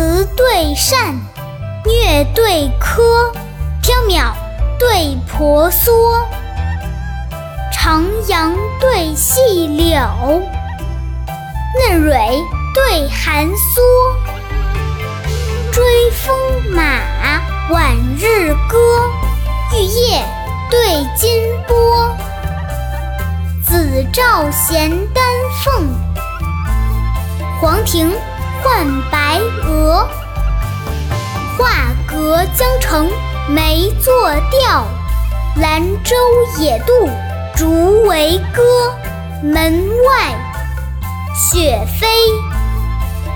词对扇，虐对苛，缥缈对婆娑，长杨对细柳，嫩蕊对寒梭。追风马，晚日歌，玉叶对金波。紫照衔丹凤，黄庭换白鹅。江城梅作调，兰舟野渡竹为歌。门外雪飞，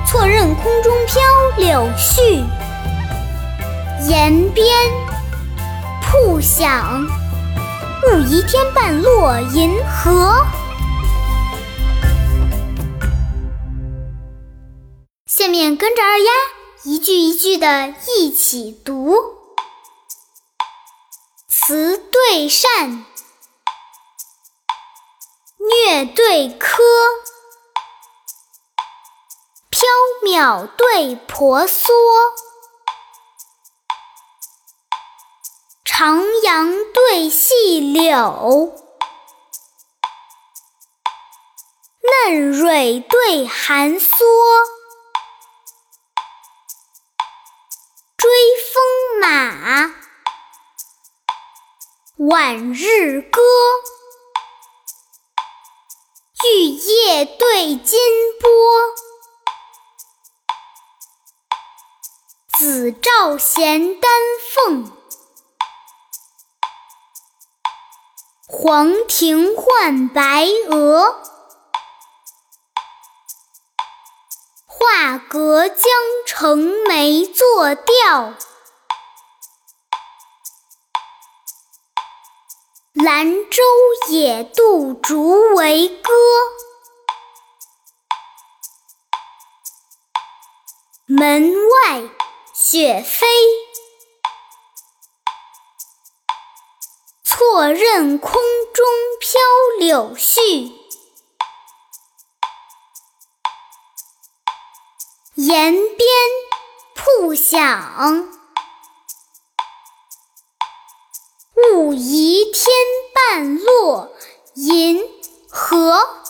错认空中飘柳絮。檐边瀑响。误疑天半落银河。下面跟着二丫一句一句的一起读：词对扇，虐对柯，缥缈对婆娑。长杨对细柳，嫩蕊对寒梭。马，晚日歌。玉叶对金波，紫照衔丹凤。黄庭换白鹅，画阁江城梅作调，兰舟野渡竹为歌。门外雪飞。错认空中飘柳絮，檐边瀑响，误疑天半落银河。